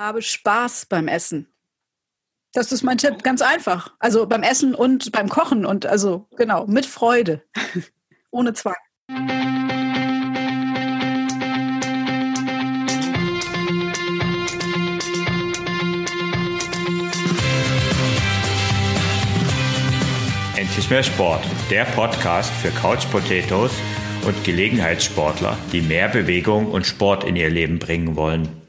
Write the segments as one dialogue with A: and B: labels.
A: Habe Spaß beim Essen. Das ist mein Tipp, ganz einfach. Also beim Essen und beim Kochen und also genau, mit Freude, ohne Zwang.
B: Endlich mehr Sport, der Podcast für Couch Potatoes und Gelegenheitssportler, die mehr Bewegung und Sport in ihr Leben bringen wollen.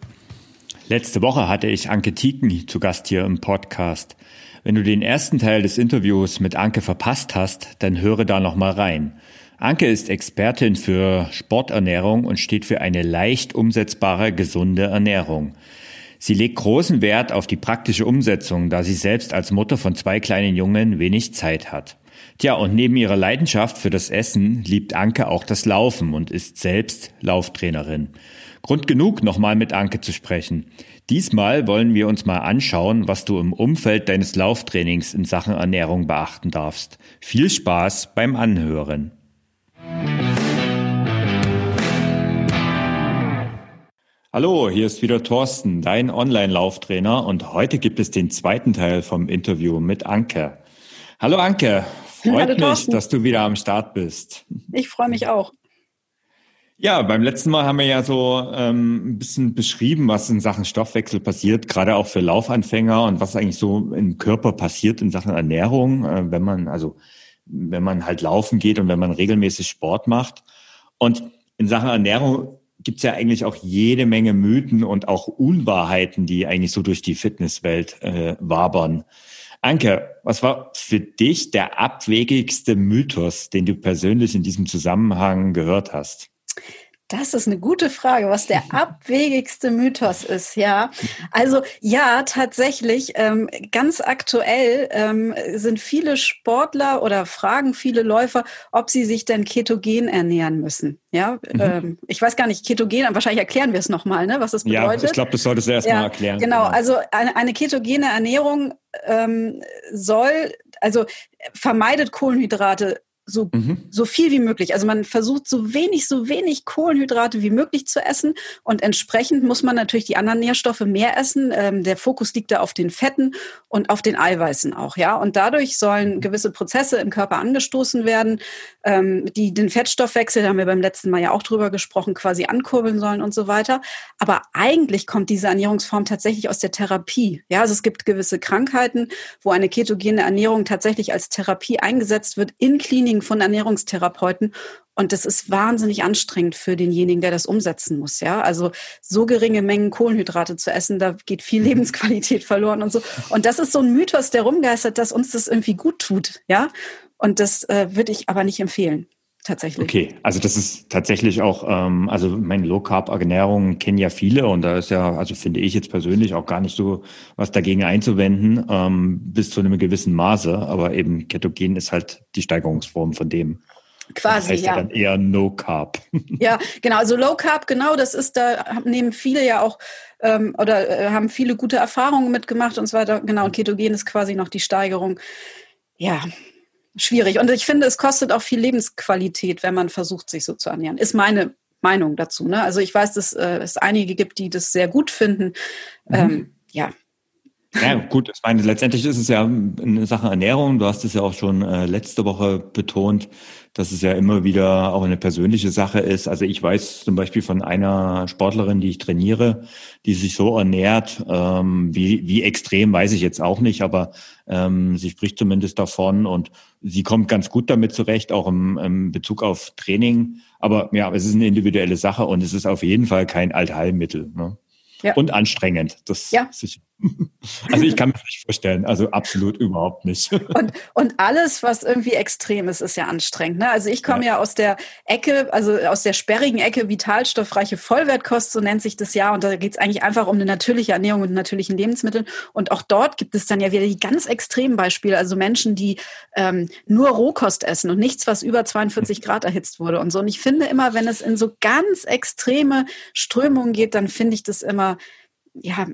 B: Letzte Woche hatte ich Anke Tieken zu Gast hier im Podcast. Wenn du den ersten Teil des Interviews mit Anke verpasst hast, dann höre da noch mal rein. Anke ist Expertin für Sporternährung und steht für eine leicht umsetzbare, gesunde Ernährung. Sie legt großen Wert auf die praktische Umsetzung, da sie selbst als Mutter von zwei kleinen Jungen wenig Zeit hat. Tja, und neben ihrer Leidenschaft für das Essen liebt Anke auch das Laufen und ist selbst Lauftrainerin. Grund genug, nochmal mit Anke zu sprechen. Diesmal wollen wir uns mal anschauen, was du im Umfeld deines Lauftrainings in Sachen Ernährung beachten darfst. Viel Spaß beim Anhören. Hallo, hier ist wieder Thorsten, dein Online-Lauftrainer und heute gibt es den zweiten Teil vom Interview mit Anke. Hallo Anke, freut Hallo, mich, dass du wieder am Start bist.
A: Ich freue mich auch.
B: Ja, beim letzten Mal haben wir ja so ähm, ein bisschen beschrieben, was in Sachen Stoffwechsel passiert, gerade auch für Laufanfänger und was eigentlich so im Körper passiert in Sachen Ernährung, äh, wenn man also wenn man halt laufen geht und wenn man regelmäßig Sport macht. Und in Sachen Ernährung gibt's ja eigentlich auch jede Menge Mythen und auch Unwahrheiten, die eigentlich so durch die Fitnesswelt äh, wabern. Anke, was war für dich der abwegigste Mythos, den du persönlich in diesem Zusammenhang gehört hast?
A: Das ist eine gute Frage, was der abwegigste Mythos ist, ja. Also ja, tatsächlich, ähm, ganz aktuell ähm, sind viele Sportler oder fragen viele Läufer, ob sie sich denn ketogen ernähren müssen. Ja, mhm. ähm, ich weiß gar nicht, ketogen, wahrscheinlich erklären wir es nochmal, ne, was das bedeutet.
B: Ja, ich glaube, das solltest du erst ja, mal erklären.
A: Genau, genau, also eine, eine ketogene Ernährung ähm, soll, also vermeidet Kohlenhydrate so, mhm. so viel wie möglich. Also man versucht so wenig, so wenig Kohlenhydrate wie möglich zu essen und entsprechend muss man natürlich die anderen Nährstoffe mehr essen. Ähm, der Fokus liegt da auf den Fetten und auf den Eiweißen auch, ja. Und dadurch sollen mhm. gewisse Prozesse im Körper angestoßen werden, ähm, die den Fettstoffwechsel, da haben wir beim letzten Mal ja auch drüber gesprochen, quasi ankurbeln sollen und so weiter. Aber eigentlich kommt diese Ernährungsform tatsächlich aus der Therapie. Ja, also es gibt gewisse Krankheiten, wo eine ketogene Ernährung tatsächlich als Therapie eingesetzt wird in Kliniken von Ernährungstherapeuten. Und das ist wahnsinnig anstrengend für denjenigen, der das umsetzen muss. Ja, also so geringe Mengen Kohlenhydrate zu essen, da geht viel Lebensqualität verloren und so. Und das ist so ein Mythos, der rumgeistert, dass uns das irgendwie gut tut. Ja, und das äh, würde ich aber nicht empfehlen tatsächlich.
B: Okay, also das ist tatsächlich auch, ähm, also meine Low Carb Ernährung kennen ja viele und da ist ja, also finde ich jetzt persönlich auch gar nicht so was dagegen einzuwenden, ähm, bis zu einem gewissen Maße, aber eben Ketogen ist halt die Steigerungsform von dem.
A: Quasi, das
B: heißt
A: ja.
B: ja dann eher No Carb.
A: Ja, genau. Also Low Carb, genau, das ist, da nehmen viele ja auch ähm, oder äh, haben viele gute Erfahrungen mitgemacht und so weiter. Genau, und Ketogen ist quasi noch die Steigerung. Ja, schwierig. Und ich finde, es kostet auch viel Lebensqualität, wenn man versucht, sich so zu ernähren. Ist meine Meinung dazu. Ne? Also ich weiß, dass äh, es einige gibt, die das sehr gut finden. Mhm. Ähm, ja.
B: Ja, gut, ich meine, letztendlich ist es ja eine Sache Ernährung. Du hast es ja auch schon äh, letzte Woche betont dass es ja immer wieder auch eine persönliche Sache ist. Also ich weiß zum Beispiel von einer Sportlerin, die ich trainiere, die sich so ernährt, ähm, wie, wie extrem weiß ich jetzt auch nicht, aber ähm, sie spricht zumindest davon und sie kommt ganz gut damit zurecht, auch im, im Bezug auf Training. Aber ja, es ist eine individuelle Sache und es ist auf jeden Fall kein Allheilmittel. Ne? Ja. Und anstrengend. Das ja. sicher. Also ich kann mir nicht vorstellen, also absolut überhaupt nicht.
A: Und, und alles, was irgendwie extrem ist, ist ja anstrengend. Ne? Also ich komme ja. ja. aus der Ecke, also aus der sperrigen Ecke vitalstoffreiche Vollwertkost, so nennt sich das ja. Und da geht es eigentlich einfach um eine natürliche Ernährung mit natürlichen Lebensmitteln. Und auch dort gibt es dann ja wieder die ganz extremen Beispiele. Also Menschen, die ähm, nur Rohkost essen und nichts, was über 42 Grad erhitzt wurde und so. Und ich finde immer, wenn es in so ganz extreme Strömungen geht, dann finde ich das immer ja,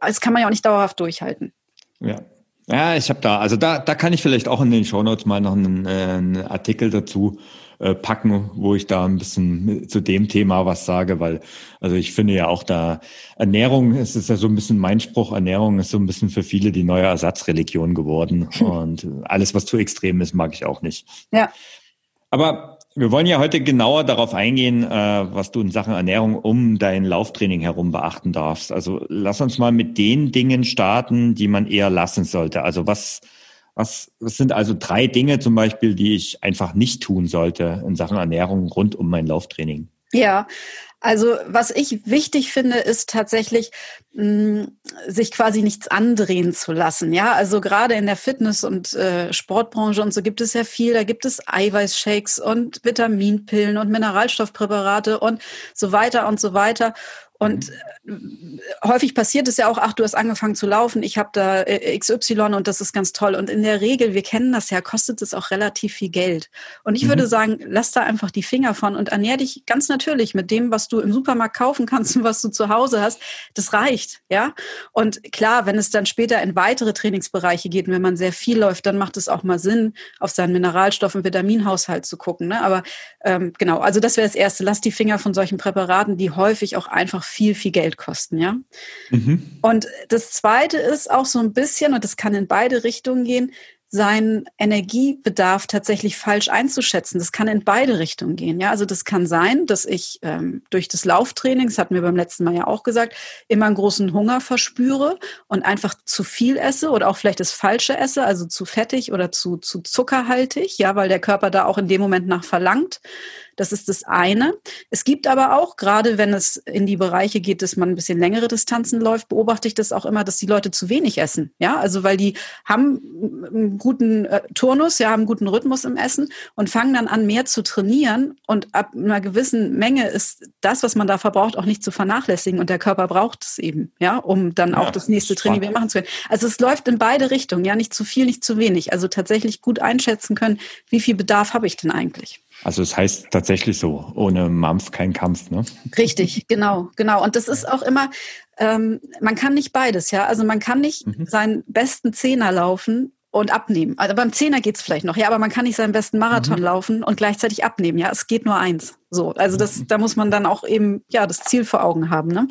A: das kann man ja auch nicht dauerhaft durchhalten.
B: Ja. Ja, ich habe da, also da, da kann ich vielleicht auch in den Shownotes mal noch einen, äh, einen Artikel dazu äh, packen, wo ich da ein bisschen zu dem Thema was sage, weil also ich finde ja auch da Ernährung, es ist ja so ein bisschen mein Spruch, Ernährung ist so ein bisschen für viele die neue Ersatzreligion geworden und alles, was zu extrem ist, mag ich auch nicht.
A: Ja.
B: Aber wir wollen ja heute genauer darauf eingehen, äh, was du in Sachen Ernährung um dein Lauftraining herum beachten darfst. Also lass uns mal mit den Dingen starten, die man eher lassen sollte. Also was, was, was sind also drei Dinge zum Beispiel, die ich einfach nicht tun sollte in Sachen Ernährung rund um mein Lauftraining?
A: Ja, also was ich wichtig finde, ist tatsächlich, mh, mm, sich quasi nichts andrehen zu lassen. Ja, also gerade in der Fitness- und äh, Sportbranche und so gibt es ja viel. Da gibt es Eiweißshakes und Vitaminpillen und Mineralstoffpräparate und so weiter und so weiter. Und mhm. äh, häufig passiert es ja auch, ach, du hast angefangen zu laufen, ich habe da äh, XY und das ist ganz toll. Und in der Regel, wir kennen das ja, kostet es auch relativ viel Geld. Und ich mhm. würde sagen, lass da einfach die Finger von und ernähr dich ganz natürlich mit dem, was du im Supermarkt kaufen kannst und was du zu Hause hast. Das reicht, ja. Und klar, wenn es dann später in weitere Trainingsbereiche geht und wenn man sehr viel läuft, dann macht es auch mal Sinn, auf seinen Mineralstoff- und Vitaminhaushalt zu gucken. Ne? Aber ähm, genau, also das wäre das Erste. Lass die Finger von solchen Präparaten, die häufig auch einfach viel, viel Geld kosten, ja. Mhm. Und das zweite ist auch so ein bisschen, und das kann in beide Richtungen gehen, seinen Energiebedarf tatsächlich falsch einzuschätzen. Das kann in beide Richtungen gehen. Ja, also das kann sein, dass ich ähm, durch das Lauftraining, das hatten wir beim letzten Mal ja auch gesagt, immer einen großen Hunger verspüre und einfach zu viel esse oder auch vielleicht das Falsche esse, also zu fettig oder zu, zu zuckerhaltig, ja, weil der Körper da auch in dem Moment nach verlangt. Das ist das eine. Es gibt aber auch, gerade wenn es in die Bereiche geht, dass man ein bisschen längere Distanzen läuft, beobachte ich das auch immer, dass die Leute zu wenig essen. Ja, also weil die haben einen guten äh, Turnus, ja, haben einen guten Rhythmus im Essen und fangen dann an, mehr zu trainieren. Und ab einer gewissen Menge ist das, was man da verbraucht, auch nicht zu vernachlässigen. Und der Körper braucht es eben, ja, um dann auch das nächste Training wieder machen zu können. Also es läuft in beide Richtungen, ja, nicht zu viel, nicht zu wenig. Also tatsächlich gut einschätzen können, wie viel Bedarf habe ich denn eigentlich?
B: Also es heißt tatsächlich so, ohne Mampf kein Kampf, ne?
A: Richtig, genau, genau. Und das ist auch immer, ähm, man kann nicht beides, ja. Also man kann nicht mhm. seinen besten Zehner laufen und abnehmen. Also beim Zehner geht's vielleicht noch, ja, aber man kann nicht seinen besten Marathon mhm. laufen und gleichzeitig abnehmen. Ja, es geht nur eins. So, also das, mhm. da muss man dann auch eben ja das Ziel vor Augen haben, ne?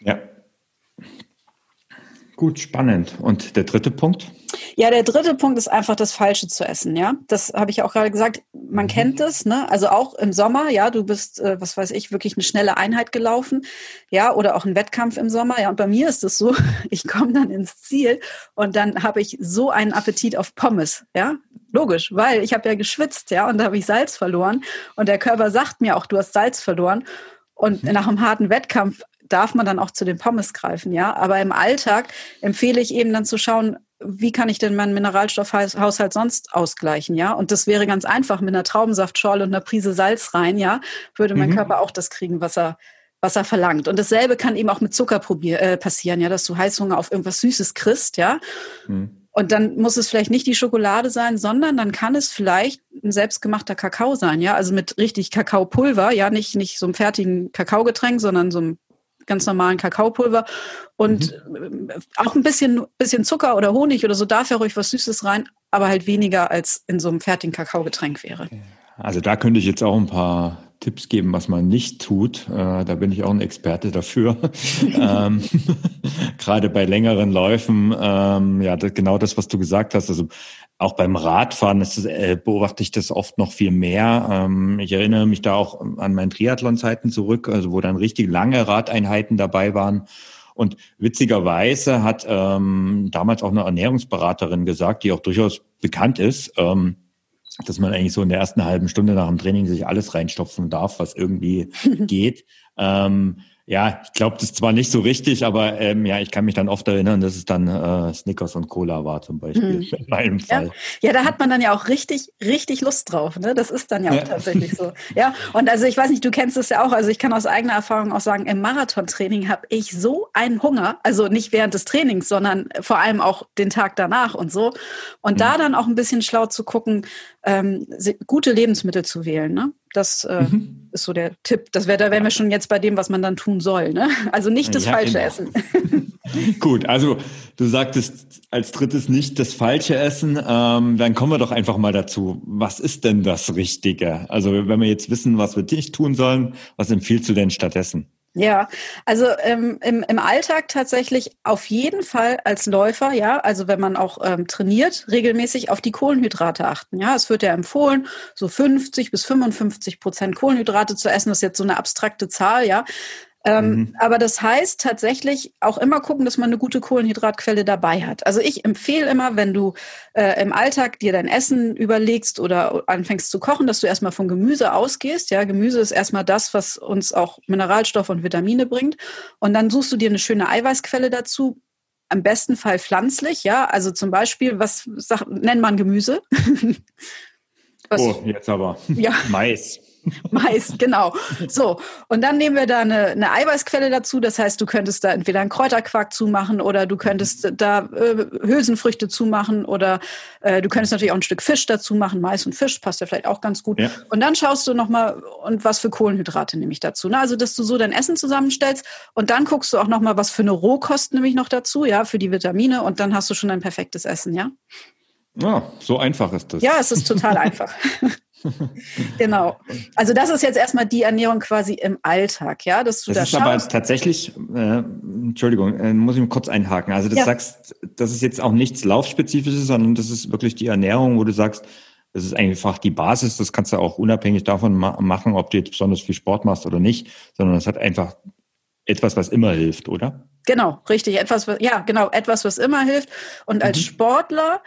B: Ja. Gut, spannend. Und der dritte Punkt?
A: Ja, der dritte Punkt ist einfach das Falsche zu essen, ja. Das habe ich auch gerade gesagt. Man mhm. kennt es, ne? Also auch im Sommer, ja, du bist, äh, was weiß ich, wirklich eine schnelle Einheit gelaufen, ja, oder auch ein Wettkampf im Sommer, ja. Und bei mir ist es so, ich komme dann ins Ziel und dann habe ich so einen Appetit auf Pommes, ja. Logisch, weil ich habe ja geschwitzt, ja, und da habe ich Salz verloren und der Körper sagt mir auch, du hast Salz verloren. Und mhm. nach einem harten Wettkampf darf man dann auch zu den Pommes greifen, ja. Aber im Alltag empfehle ich eben dann zu schauen, wie kann ich denn meinen Mineralstoffhaushalt sonst ausgleichen, ja? Und das wäre ganz einfach mit einer Traubensaftschorle und einer Prise Salz rein, ja, würde mein mhm. Körper auch das kriegen, was er was er verlangt. Und dasselbe kann eben auch mit Zucker probier, äh, passieren, ja, dass du Heißhunger auf irgendwas Süßes kriegst, ja. Mhm. Und dann muss es vielleicht nicht die Schokolade sein, sondern dann kann es vielleicht ein selbstgemachter Kakao sein, ja, also mit richtig Kakaopulver, ja, nicht, nicht so einem fertigen Kakaogetränk, sondern so einem ganz normalen Kakaopulver und mhm. auch ein bisschen, bisschen Zucker oder Honig oder so darf ja ruhig was Süßes rein, aber halt weniger als in so einem fertigen Kakaogetränk wäre.
B: Also da könnte ich jetzt auch ein paar Tipps geben, was man nicht tut. Äh, da bin ich auch ein Experte dafür. ähm, Gerade bei längeren Läufen, ähm, ja, das, genau das, was du gesagt hast. Also auch beim Radfahren ist das, äh, beobachte ich das oft noch viel mehr. Ähm, ich erinnere mich da auch an meine Triathlon-Zeiten zurück, also wo dann richtig lange Radeinheiten dabei waren. Und witzigerweise hat ähm, damals auch eine Ernährungsberaterin gesagt, die auch durchaus bekannt ist, ähm, dass man eigentlich so in der ersten halben Stunde nach dem Training sich alles reinstopfen darf, was irgendwie geht. Ähm, ja, ich glaube das zwar nicht so richtig, aber ähm, ja, ich kann mich dann oft erinnern, dass es dann äh, Snickers und Cola war zum Beispiel hm. in meinem Fall.
A: Ja. ja, da hat man dann ja auch richtig, richtig Lust drauf. Ne? Das ist dann ja auch ja. tatsächlich so. Ja, und also ich weiß nicht, du kennst es ja auch. Also ich kann aus eigener Erfahrung auch sagen, im Marathontraining habe ich so einen Hunger, also nicht während des Trainings, sondern vor allem auch den Tag danach und so. Und hm. da dann auch ein bisschen schlau zu gucken, ähm, gute Lebensmittel zu wählen. Ne? Das äh, mhm. ist so der Tipp. Das wär, da wären wir schon jetzt bei dem, was man dann tun soll. Ne? Also nicht das ja, Falsche genau. essen.
B: Gut, also du sagtest als drittes nicht das falsche Essen. Ähm, dann kommen wir doch einfach mal dazu. Was ist denn das Richtige? Also wenn wir jetzt wissen, was wir nicht tun sollen, was empfiehlst du denn stattdessen?
A: Ja, also ähm, im, im Alltag tatsächlich auf jeden Fall als Läufer, ja, also wenn man auch ähm, trainiert, regelmäßig auf die Kohlenhydrate achten. Ja, es wird ja empfohlen, so 50 bis 55 Prozent Kohlenhydrate zu essen. Das ist jetzt so eine abstrakte Zahl, ja. Ähm, mhm. Aber das heißt tatsächlich auch immer gucken, dass man eine gute Kohlenhydratquelle dabei hat. Also ich empfehle immer, wenn du äh, im Alltag dir dein Essen überlegst oder anfängst zu kochen, dass du erstmal von Gemüse ausgehst. Ja, Gemüse ist erstmal das, was uns auch Mineralstoffe und Vitamine bringt. Und dann suchst du dir eine schöne Eiweißquelle dazu. Am besten Fall pflanzlich, ja. Also zum Beispiel, was sag, nennt man Gemüse?
B: was, oh, jetzt aber. Ja. Mais.
A: Mais, genau. So, und dann nehmen wir da eine, eine Eiweißquelle dazu. Das heißt, du könntest da entweder einen Kräuterquark zumachen oder du könntest da äh, Hülsenfrüchte zumachen oder äh, du könntest natürlich auch ein Stück Fisch dazu machen. Mais und Fisch passt ja vielleicht auch ganz gut. Ja. Und dann schaust du nochmal, und was für Kohlenhydrate nehme ich dazu. Ne? Also, dass du so dein Essen zusammenstellst und dann guckst du auch nochmal, was für eine Rohkost nehme ich noch dazu, ja, für die Vitamine und dann hast du schon ein perfektes Essen, ja.
B: Ja, so einfach ist das.
A: Ja, es ist total einfach. genau. Also das ist jetzt erstmal die Ernährung quasi im Alltag, ja, dass
B: du das da ist schaust. aber tatsächlich, äh, Entschuldigung, äh, muss ich mal kurz einhaken. Also du ja. sagst, das ist jetzt auch nichts Laufspezifisches, sondern das ist wirklich die Ernährung, wo du sagst, das ist einfach die Basis. Das kannst du auch unabhängig davon ma machen, ob du jetzt besonders viel Sport machst oder nicht, sondern es hat einfach etwas, was immer hilft, oder?
A: Genau, richtig. Etwas, was, ja, genau, etwas, was immer hilft. Und als mhm. Sportler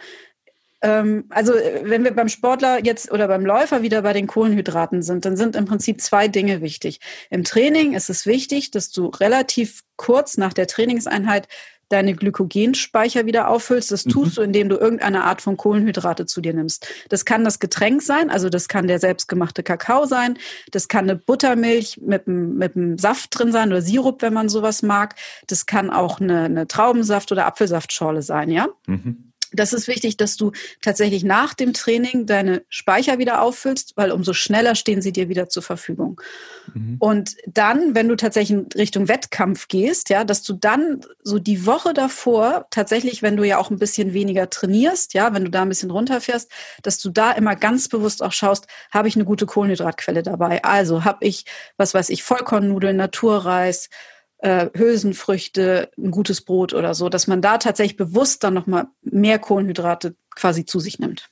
A: also äh, wenn wir beim Sportler jetzt oder beim Läufer wieder bei den Kohlenhydraten sind, dann sind im Prinzip zwei Dinge wichtig. Im Training ist es wichtig, dass du relativ kurz nach der Trainingseinheit deine Glykogenspeicher wieder auffüllst. Das tust mhm. du, indem du irgendeine Art von Kohlenhydrate zu dir nimmst. Das kann das Getränk sein, also das kann der selbstgemachte Kakao sein, das kann eine Buttermilch mit, mit einem Saft drin sein oder Sirup, wenn man sowas mag. Das kann auch eine, eine Traubensaft- oder Apfelsaftschorle sein, ja? Mhm. Das ist wichtig, dass du tatsächlich nach dem Training deine Speicher wieder auffüllst, weil umso schneller stehen sie dir wieder zur Verfügung. Mhm. Und dann, wenn du tatsächlich in Richtung Wettkampf gehst, ja, dass du dann so die Woche davor tatsächlich, wenn du ja auch ein bisschen weniger trainierst, ja, wenn du da ein bisschen runterfährst, dass du da immer ganz bewusst auch schaust, habe ich eine gute Kohlenhydratquelle dabei? Also habe ich, was weiß ich, Vollkornnudeln, Naturreis, äh, Hülsenfrüchte, ein gutes Brot oder so, dass man da tatsächlich bewusst dann nochmal mehr Kohlenhydrate quasi zu sich nimmt.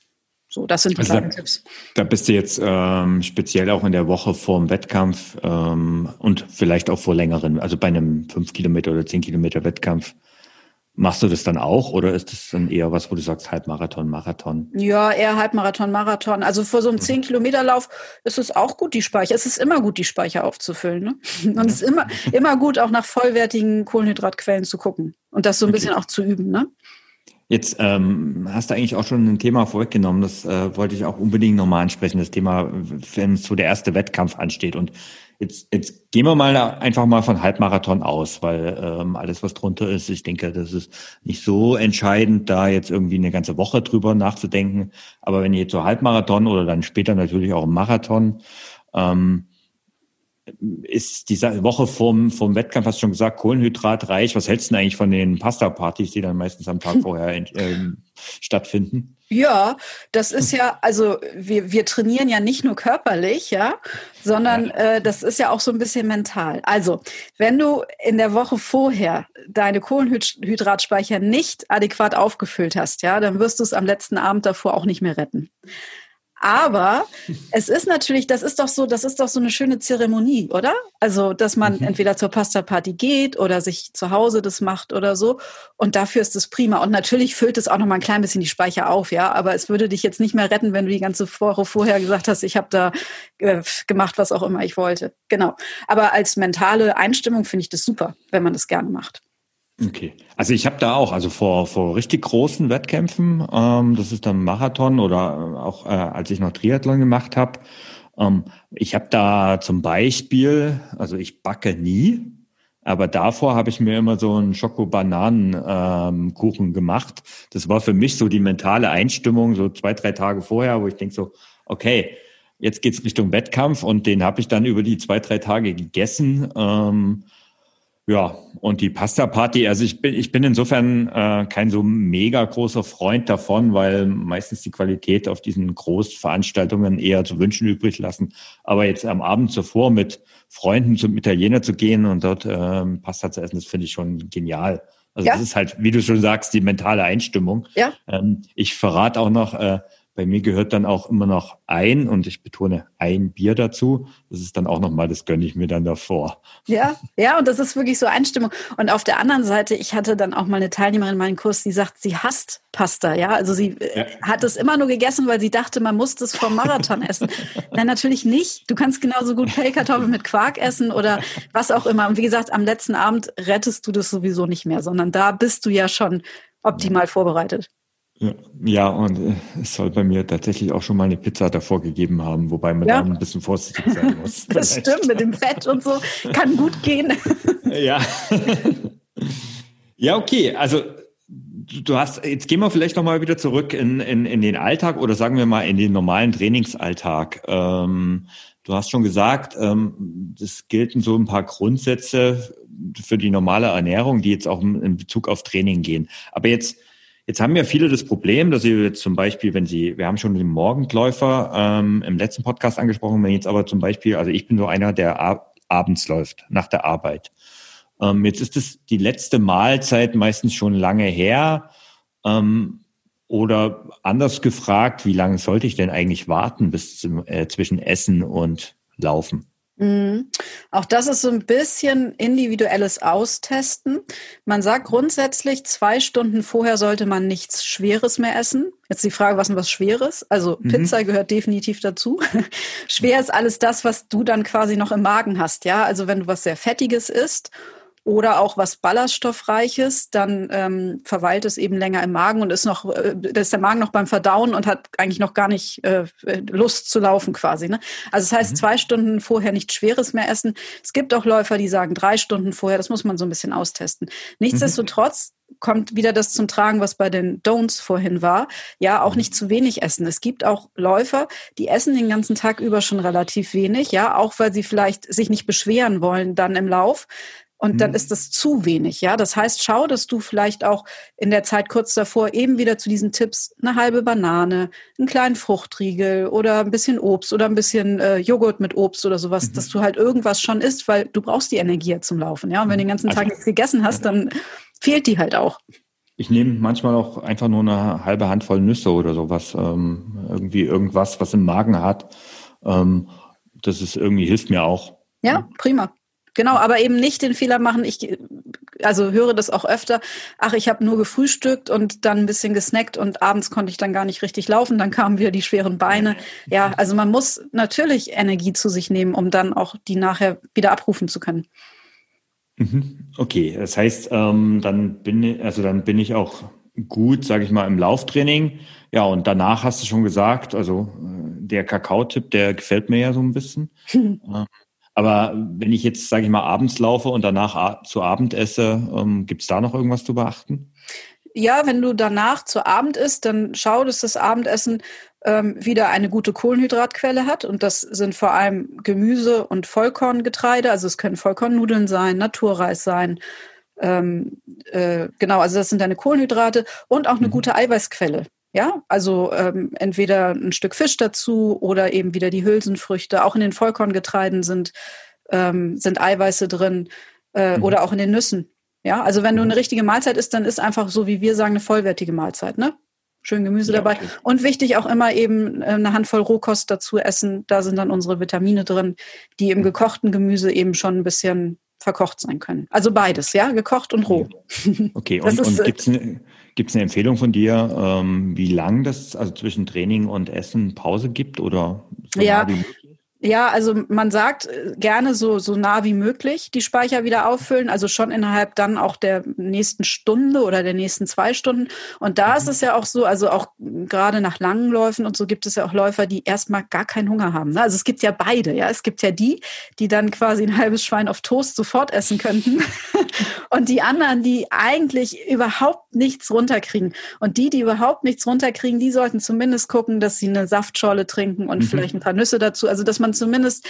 A: So, das sind die also kleinen
B: da, Tipps. Da bist du jetzt ähm, speziell auch in der Woche vor dem Wettkampf ähm, und vielleicht auch vor längeren, also bei einem 5 Kilometer oder 10 Kilometer Wettkampf Machst du das dann auch oder ist das dann eher was, wo du sagst Halbmarathon, Marathon?
A: Ja, eher Halbmarathon, Marathon. Also vor so einem 10 mhm. Kilometer Lauf ist es auch gut, die Speicher. Es ist immer gut, die Speicher aufzufüllen. Ne? Und ja. es ist immer, immer gut, auch nach vollwertigen Kohlenhydratquellen zu gucken und das so ein okay. bisschen auch zu üben. Ne?
B: Jetzt ähm, hast du eigentlich auch schon ein Thema vorweggenommen, das äh, wollte ich auch unbedingt nochmal ansprechen, das Thema, wenn so der erste Wettkampf ansteht. Und Jetzt, jetzt gehen wir mal einfach mal von Halbmarathon aus, weil ähm, alles, was drunter ist, ich denke, das ist nicht so entscheidend, da jetzt irgendwie eine ganze Woche drüber nachzudenken. Aber wenn ihr jetzt so Halbmarathon oder dann später natürlich auch Marathon, ähm, ist diese Woche vom, vom Wettkampf, hast du schon gesagt, kohlenhydratreich. Was hältst du denn eigentlich von den Pasta-Partys, die dann meistens am Tag vorher ähm, stattfinden?
A: Ja, das ist ja, also wir, wir trainieren ja nicht nur körperlich, ja, sondern äh, das ist ja auch so ein bisschen mental. Also, wenn du in der Woche vorher deine Kohlenhydratspeicher nicht adäquat aufgefüllt hast, ja, dann wirst du es am letzten Abend davor auch nicht mehr retten. Aber es ist natürlich, das ist doch so, das ist doch so eine schöne Zeremonie, oder? Also, dass man mhm. entweder zur Pasta-Party geht oder sich zu Hause das macht oder so. Und dafür ist es prima. Und natürlich füllt es auch noch mal ein klein bisschen die Speicher auf, ja. Aber es würde dich jetzt nicht mehr retten, wenn du die ganze Woche vorher gesagt hast, ich habe da äh, gemacht, was auch immer ich wollte. Genau. Aber als mentale Einstimmung finde ich das super, wenn man das gerne macht.
B: Okay. Also ich habe da auch, also vor, vor richtig großen Wettkämpfen, ähm, das ist dann Marathon oder auch äh, als ich noch Triathlon gemacht habe, ähm, ich habe da zum Beispiel, also ich backe nie, aber davor habe ich mir immer so einen Schoko-Bananen-Kuchen ähm, gemacht. Das war für mich so die mentale Einstimmung, so zwei, drei Tage vorher, wo ich denke so, okay, jetzt geht's Richtung Wettkampf und den habe ich dann über die zwei, drei Tage gegessen. Ähm, Ja, und die Pasta-Party, also ich bin, ich bin insofern äh, kein so mega großer Freund davon, weil meistens die Qualität auf diesen Großveranstaltungen eher zu wünschen übrig lassen. Aber jetzt am Abend zuvor mit Freunden zum Italiener zu gehen und dort ähm, Pasta zu essen, das finde ich schon genial. Also ja. das ist halt, wie du schon sagst, die mentale Einstimmung. Ja. Ähm, ich verrate auch noch, äh, bei mir gehört dann auch immer noch ein, und ich betone ein Bier dazu. Das ist dann auch nochmal, das gönne ich mir dann davor.
A: Ja, ja, und das ist wirklich so Einstimmung. Und auf der anderen Seite, ich hatte dann auch mal eine Teilnehmerin in meinem Kurs, die sagt, sie hasst Pasta, ja. Also sie äh, ja. hat es immer nur gegessen, weil sie dachte, man muss das vom Marathon essen. Nein, natürlich nicht. Du kannst genauso gut Pellkartoffeln mit Quark essen oder was auch immer. Und wie gesagt, am letzten Abend rettest du das sowieso nicht mehr, sondern da bist du ja schon optimal vorbereitet.
B: Ja, und äh, es soll bei mir tatsächlich auch schon mal eine Pizza davor gegeben haben, wobei man ja. da ein bisschen vorsichtig sein muss.
A: das stimmt, mit dem Fett und so kann gut gehen.
B: ja. ja, okay. Also du hast, jetzt gehen wir vielleicht nochmal wieder zurück in, in, in den Alltag oder sagen wir mal in den normalen Trainingsalltag. Ähm, du hast schon gesagt, ähm, das gelten so ein paar Grundsätze für die normale Ernährung, die jetzt auch in Bezug auf Training gehen. Aber jetzt Jetzt haben ja viele das Problem, dass sie jetzt zum Beispiel, wenn sie, wir haben schon den Morgenläufer ähm, im letzten Podcast angesprochen, wenn jetzt aber zum Beispiel, also ich bin so einer, der ab, abends läuft, nach der Arbeit. Ähm, jetzt ist es die letzte Mahlzeit meistens schon lange her. Ähm, oder anders gefragt, wie lange sollte ich denn eigentlich warten bis zum, äh, zwischen Essen und Laufen?
A: Mhm. Auch das ist so ein bisschen individuelles Austesten. Man sagt grundsätzlich, zwei Stunden vorher sollte man nichts Schweres mehr essen. Jetzt die Frage, was ist was Schweres? Also mhm. Pizza gehört definitiv dazu. Schwer ist alles das, was du dann quasi noch im Magen hast. Ja, also wenn du was sehr Fettiges isst oder auch was Ballaststoffreiches, dann ähm, verweilt es eben länger im Magen und ist noch, äh, da ist der Magen noch beim Verdauen und hat eigentlich noch gar nicht äh, Lust zu laufen quasi. Ne? Also das heißt, mhm. zwei Stunden vorher nichts Schweres mehr essen. Es gibt auch Läufer, die sagen drei Stunden vorher, das muss man so ein bisschen austesten. Nichtsdestotrotz mhm. kommt wieder das zum Tragen, was bei den Don'ts vorhin war. Ja, auch nicht zu wenig essen. Es gibt auch Läufer, die essen den ganzen Tag über schon relativ wenig, ja, auch weil sie vielleicht sich nicht beschweren wollen dann im Lauf. Und dann mhm. ist das zu wenig, ja. Das heißt, schau, dass du vielleicht auch in der Zeit kurz davor eben wieder zu diesen Tipps eine halbe Banane, einen kleinen Fruchtriegel oder ein bisschen Obst oder ein bisschen äh, Joghurt mit Obst oder sowas, mhm. dass du halt irgendwas schon isst, weil du brauchst die Energie ja zum Laufen, ja. Und wenn du den ganzen also, Tag nichts gegessen hast, dann fehlt die halt auch.
B: Ich nehme manchmal auch einfach nur eine halbe Handvoll Nüsse oder sowas, ähm, irgendwie irgendwas, was im Magen hat. Ähm, das ist irgendwie hilft mir auch.
A: Ja, prima. Genau, aber eben nicht den Fehler machen. Ich also höre das auch öfter. Ach, ich habe nur gefrühstückt und dann ein bisschen gesnackt und abends konnte ich dann gar nicht richtig laufen. Dann kamen wieder die schweren Beine. Ja, also man muss natürlich Energie zu sich nehmen, um dann auch die nachher wieder abrufen zu können.
B: Mhm. Okay, das heißt, ähm, dann bin ich, also dann bin ich auch gut, sage ich mal, im Lauftraining. Ja, und danach hast du schon gesagt, also äh, der Kakao-Tipp, der gefällt mir ja so ein bisschen. aber wenn ich jetzt, sage ich mal, abends laufe und danach zu Abend esse, ähm, gibt es da noch irgendwas zu beachten?
A: Ja, wenn du danach zu Abend isst, dann schau, dass das Abendessen ähm, wieder eine gute Kohlenhydratquelle hat. Und das sind vor allem Gemüse und Vollkorngetreide. Also es können Vollkornnudeln sein, Naturreis sein. Ähm, äh, genau, also das sind deine Kohlenhydrate und auch eine mhm. gute Eiweißquelle. Ja, also ähm, entweder ein Stück Fisch dazu oder eben wieder die Hülsenfrüchte. Auch in den Vollkorngetreiden sind, ähm, sind Eiweiße drin äh, mhm. oder auch in den Nüssen. Ja, also wenn du eine mhm. richtige Mahlzeit isst, dann ist einfach so, wie wir sagen, eine vollwertige Mahlzeit, ne? Schön Gemüse ja, dabei. Okay. Und wichtig auch immer eben äh, eine Handvoll Rohkost dazu essen. Da sind dann unsere Vitamine drin, die im mhm. gekochten Gemüse eben schon ein bisschen verkocht sein können. Also beides, ja, gekocht und roh.
B: Okay, und, und gibt es eine, gibt's eine Empfehlung von dir, ähm, wie lang das also zwischen Training und Essen Pause gibt oder
A: so ja, ja, also man sagt äh, gerne so, so nah wie möglich die Speicher wieder auffüllen, also schon innerhalb dann auch der nächsten Stunde oder der nächsten zwei Stunden. Und da ist mhm. es ja auch so, also auch gerade nach langen Läufen und so gibt es ja auch Läufer, die erstmal gar keinen Hunger haben. Ne? Also es gibt ja beide, ja. Es gibt ja die, die dann quasi ein halbes Schwein auf Toast sofort essen könnten. und die anderen, die eigentlich überhaupt nichts runterkriegen. Und die, die überhaupt nichts runterkriegen, die sollten zumindest gucken, dass sie eine Saftschorle trinken und mhm. vielleicht ein paar Nüsse dazu. Also dass man man zumindest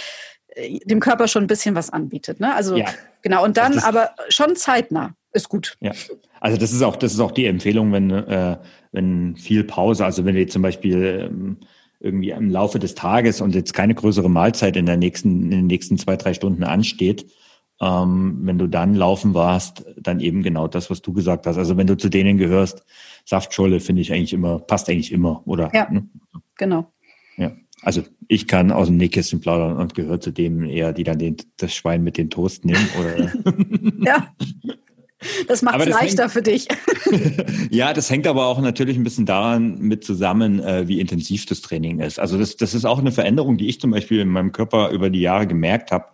A: äh, dem Körper schon ein bisschen was anbietet. Ne? Also ja. genau, und dann aber schon zeitnah. Ist gut.
B: Ja, also das ist auch, das ist auch die Empfehlung, wenn, äh, wenn viel Pause, also wenn jetzt zum Beispiel ähm, irgendwie im Laufe des Tages und jetzt keine größere Mahlzeit in der nächsten, in den nächsten zwei, drei Stunden ansteht, ähm, wenn du dann laufen warst, dann eben genau das, was du gesagt hast. Also wenn du zu denen gehörst, Saftscholle finde ich eigentlich immer, passt eigentlich immer, oder?
A: Ja, ne? genau.
B: Ja. Also ich kann aus dem Nähkästchen plaudern und gehöre zu dem eher, die dann den, das Schwein mit den Toast nehmen. Oder
A: ja. Das macht es leichter hängt, für dich.
B: ja, das hängt aber auch natürlich ein bisschen daran mit zusammen, äh, wie intensiv das Training ist. Also das, das ist auch eine Veränderung, die ich zum Beispiel in meinem Körper über die Jahre gemerkt habe.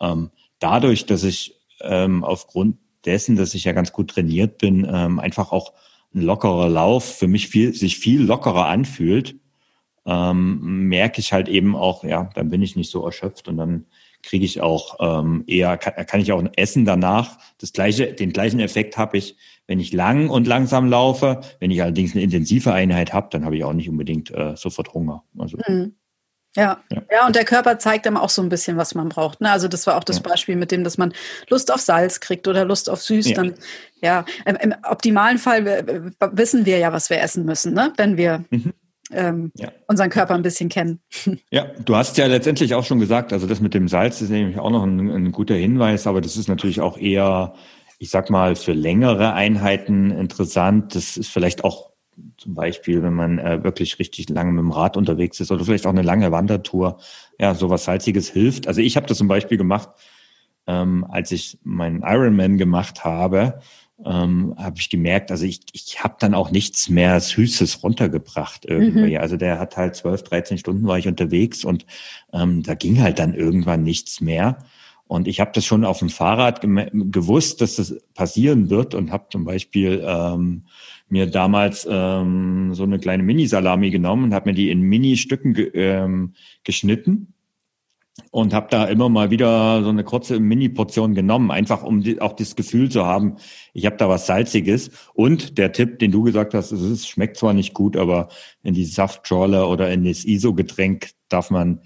B: Ähm, dadurch, dass ich ähm, aufgrund dessen, dass ich ja ganz gut trainiert bin, ähm, einfach auch ein lockerer Lauf für mich viel, sich viel lockerer anfühlt, ähm, merke ich halt eben auch, ja, dann bin ich nicht so erschöpft und dann kriege ich auch ähm, eher, kann, kann ich auch essen danach. Das gleiche, den gleichen Effekt habe ich, wenn ich lang und langsam laufe. Wenn ich allerdings eine intensive Einheit habe, dann habe ich auch nicht unbedingt äh, sofort Hunger.
A: Also, mhm. Ja. ja. ja, und der Körper zeigt einem auch so ein bisschen, was man braucht. Ne? Also das war auch das ja. Beispiel mit dem, dass man Lust auf Salz kriegt oder Lust auf Süß. Ja. Dann, ja, im, im optimalen Fall wissen wir ja, was wir essen müssen, ne? wenn wir mhm ähm, ja. unseren Körper ein bisschen kennen.
B: Ja, du hast ja letztendlich auch schon gesagt, also das mit dem Salz ist nämlich auch noch ein, ein guter Hinweis, aber das ist natürlich auch eher, ich sag mal, für längere Einheiten interessant. Das ist vielleicht auch zum Beispiel, wenn man äh, wirklich richtig lange mit dem Rad unterwegs ist oder vielleicht auch eine lange Wandertour, ja, sowas Salziges hilft. Also ich habe das zum Beispiel gemacht, ähm, als ich meinen Ironman gemacht habe ähm, habe ich gemerkt, also ich, ich habe dann auch nichts mehr Süßes runtergebracht irgendwie. Mhm. Also der hat halt 12, 13 Stunden war ich unterwegs und ähm, da ging halt dann irgendwann nichts mehr. Und ich habe das schon auf dem Fahrrad gewusst, dass das passieren wird und habe zum Beispiel ähm, mir damals ähm, so eine kleine Mini-Salami genommen und habe mir die in Mini-Stücken ge ähm, geschnitten und habe da immer mal wieder so eine kurze Mini-Portion genommen, einfach um die, auch das Gefühl zu haben, ich habe da was Salziges. Und der Tipp, den du gesagt hast, es ist, schmeckt zwar nicht gut, aber in die Saftschorle oder in das ISO-Getränk darf man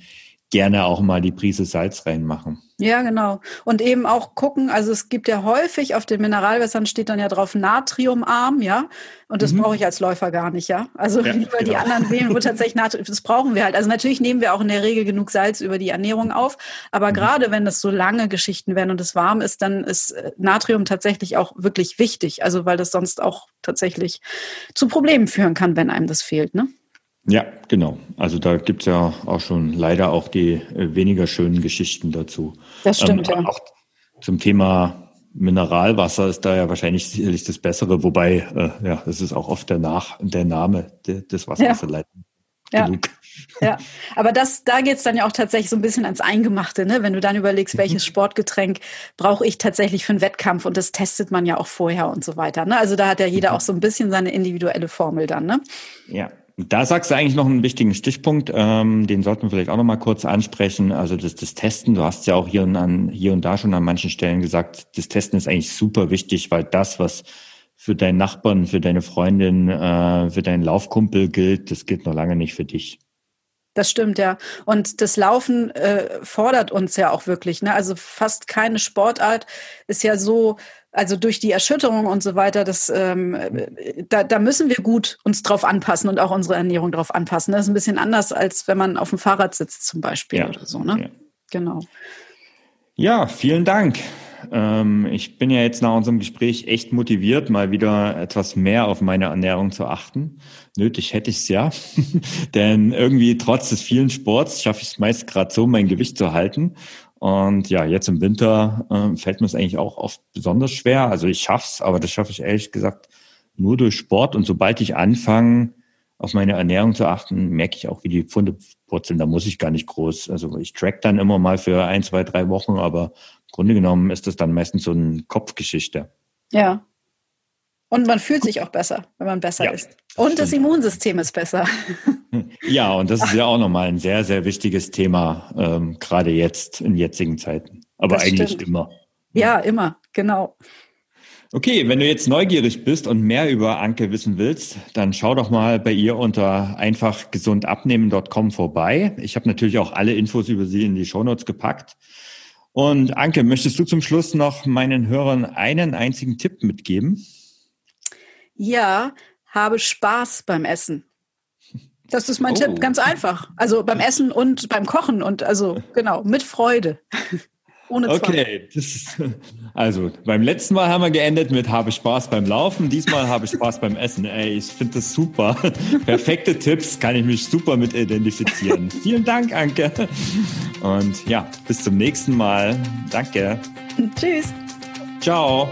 B: gerne auch mal die Prise Salz reinmachen.
A: Ja, genau. Und eben auch gucken, also es gibt ja häufig auf den Mineralwässern steht dann ja drauf Natriumarm, ja. Und das mhm. brauche ich als Läufer gar nicht, ja. Also ja, lieber genau. die anderen wählen, wo tatsächlich Natrium, das brauchen wir halt. Also natürlich nehmen wir auch in der Regel genug Salz über die Ernährung auf. Aber mhm. gerade wenn das so lange Geschichten werden und es warm ist, dann ist äh, Natrium tatsächlich auch wirklich wichtig. Also weil das sonst auch tatsächlich zu Problemen führen kann, wenn einem das fehlt, ne?
B: Ja, genau. Also da gibt's ja auch schon leider auch die äh, weniger schönen Geschichten dazu.
A: Das stimmt, ähm,
B: ja. Auch zum Thema Mineralwasser ist da ja wahrscheinlich sicherlich das Bessere, wobei, äh, ja, das ist auch oft der, Nach der Name des Wasserleitens.
A: Ja. Genug. Ja, aber das, da geht's dann ja auch tatsächlich so ein bisschen ans Eingemachte, ne? Wenn du dann überlegst, welches mhm. Sportgetränk brauche ich tatsächlich für einen Wettkampf und das testet man ja auch vorher und so weiter. Ne? Also da hat ja jeder mhm. auch so ein bisschen seine individuelle Formel dann, ne?
B: Ja, da sagst du eigentlich noch einen wichtigen Stichpunkt, ähm, den sollten wir vielleicht auch noch mal kurz ansprechen. Also das, das Testen, du hast ja auch hier und, an, hier und da schon an manchen Stellen gesagt, das Testen ist eigentlich super wichtig, weil das, was für deinen Nachbarn, für deine Freundin, äh, für deinen Laufkumpel gilt, das gilt noch lange nicht für dich.
A: Das stimmt, ja. Und das Laufen äh, fordert uns ja auch wirklich. Ne? Also fast keine Sportart ist ja so also durch die Erschütterung und so weiter, das, ähm, da, da müssen wir gut uns drauf anpassen und auch unsere Ernährung drauf anpassen. Das ist ein bisschen anders, als wenn man auf dem Fahrrad sitzt zum Beispiel ja. oder so. Ne? Ja. Genau.
B: Ja, vielen Dank. Ähm, ich bin ja jetzt nach unserem Gespräch echt motiviert, mal wieder etwas mehr auf meine Ernährung zu achten. Nötig hätte ich es ja, denn irgendwie trotz des vielen Sports schaffe ich es meist gerade so, mein Gewicht zu halten. Und ja, jetzt im Winter äh, fällt mir es eigentlich auch oft besonders schwer. Also ich schaff's, aber das schaffe ich ehrlich gesagt nur durch Sport. Und sobald ich anfange, auf meine Ernährung zu achten, merke ich auch, wie die Pfunde purzeln. Da muss ich gar nicht groß. Also ich track dann immer mal für ein, zwei, drei Wochen, aber Grunde genommen ist das dann meistens so eine Kopfgeschichte.
A: Ja. Und man fühlt sich auch besser, wenn man besser ja, ist. Und das Immunsystem ist besser.
B: Ja, und das ist ja auch nochmal ein sehr, sehr wichtiges Thema, ähm, gerade jetzt in jetzigen Zeiten. Aber das eigentlich stimmt. immer.
A: Ja, immer, genau.
B: Okay, wenn du jetzt neugierig bist und mehr über Anke wissen willst, dann schau doch mal bei ihr unter einfachgesundabnehmen.com vorbei. Ich habe natürlich auch alle Infos über sie in die Shownotes gepackt. Und Anke, möchtest du zum Schluss noch meinen Hörern einen einzigen Tipp mitgeben?
A: Ja, habe Spaß beim Essen. Das ist mein oh. Tipp, ganz einfach. Also beim Essen und beim Kochen und also genau, mit Freude.
B: Ohne Zwang. Okay, ist, also beim letzten Mal haben wir geendet mit habe Spaß beim Laufen, diesmal habe Spaß beim Essen. Ey, ich finde das super. Perfekte Tipps, kann ich mich super mit identifizieren. Vielen Dank, Anke. Und ja, bis zum nächsten Mal. Danke.
A: Tschüss.
B: Ciao.